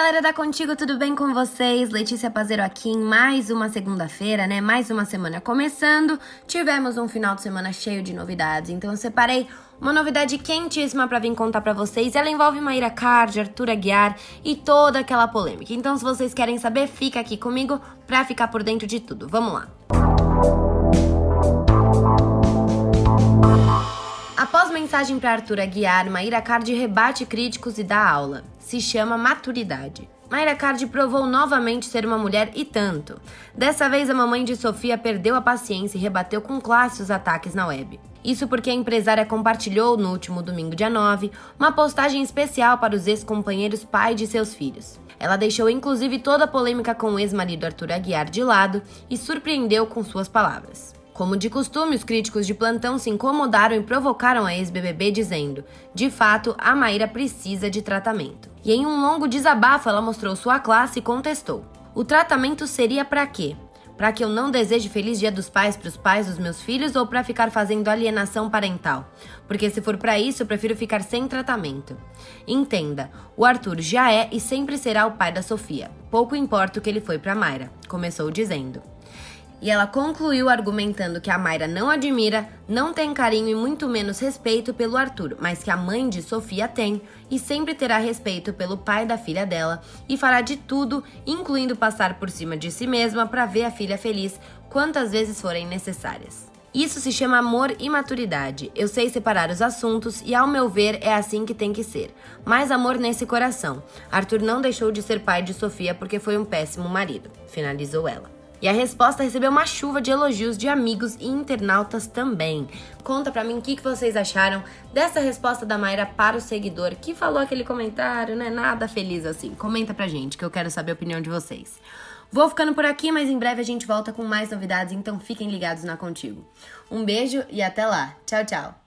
galera da Contigo, tudo bem com vocês? Letícia Pazero aqui em mais uma segunda-feira, né? Mais uma semana começando. Tivemos um final de semana cheio de novidades, então eu separei uma novidade quentíssima para vir contar para vocês. Ela envolve Maíra Card, Arthur Aguiar e toda aquela polêmica. Então, se vocês querem saber, fica aqui comigo pra ficar por dentro de tudo. Vamos lá. Após mensagem para Arthur Aguiar, Maíra Card rebate críticos e dá aula se chama maturidade. Mayra Card provou novamente ser uma mulher e tanto. Dessa vez, a mamãe de Sofia perdeu a paciência e rebateu com classe os ataques na web. Isso porque a empresária compartilhou no último domingo, dia 9, uma postagem especial para os ex-companheiros pai de seus filhos. Ela deixou inclusive toda a polêmica com o ex-marido Arthur Aguiar de lado e surpreendeu com suas palavras. Como de costume, os críticos de plantão se incomodaram e provocaram a ex-BBB dizendo: de fato, a Maíra precisa de tratamento. E em um longo desabafo, ela mostrou sua classe e contestou: o tratamento seria para quê? Para que eu não deseje feliz dia dos pais para os pais dos meus filhos ou para ficar fazendo alienação parental? Porque se for para isso, eu prefiro ficar sem tratamento. Entenda, o Arthur já é e sempre será o pai da Sofia. Pouco importa o que ele foi para Mayra, começou dizendo. E ela concluiu argumentando que a Mayra não admira, não tem carinho e muito menos respeito pelo Arthur, mas que a mãe de Sofia tem e sempre terá respeito pelo pai da filha dela e fará de tudo, incluindo passar por cima de si mesma para ver a filha feliz quantas vezes forem necessárias. Isso se chama amor e maturidade. Eu sei separar os assuntos e, ao meu ver, é assim que tem que ser. Mais amor nesse coração. Arthur não deixou de ser pai de Sofia porque foi um péssimo marido, finalizou ela. E a resposta recebeu uma chuva de elogios de amigos e internautas também. Conta pra mim o que, que vocês acharam dessa resposta da Mayra para o seguidor que falou aquele comentário, né? Nada feliz assim. Comenta pra gente que eu quero saber a opinião de vocês. Vou ficando por aqui, mas em breve a gente volta com mais novidades, então fiquem ligados na Contigo. Um beijo e até lá. Tchau, tchau.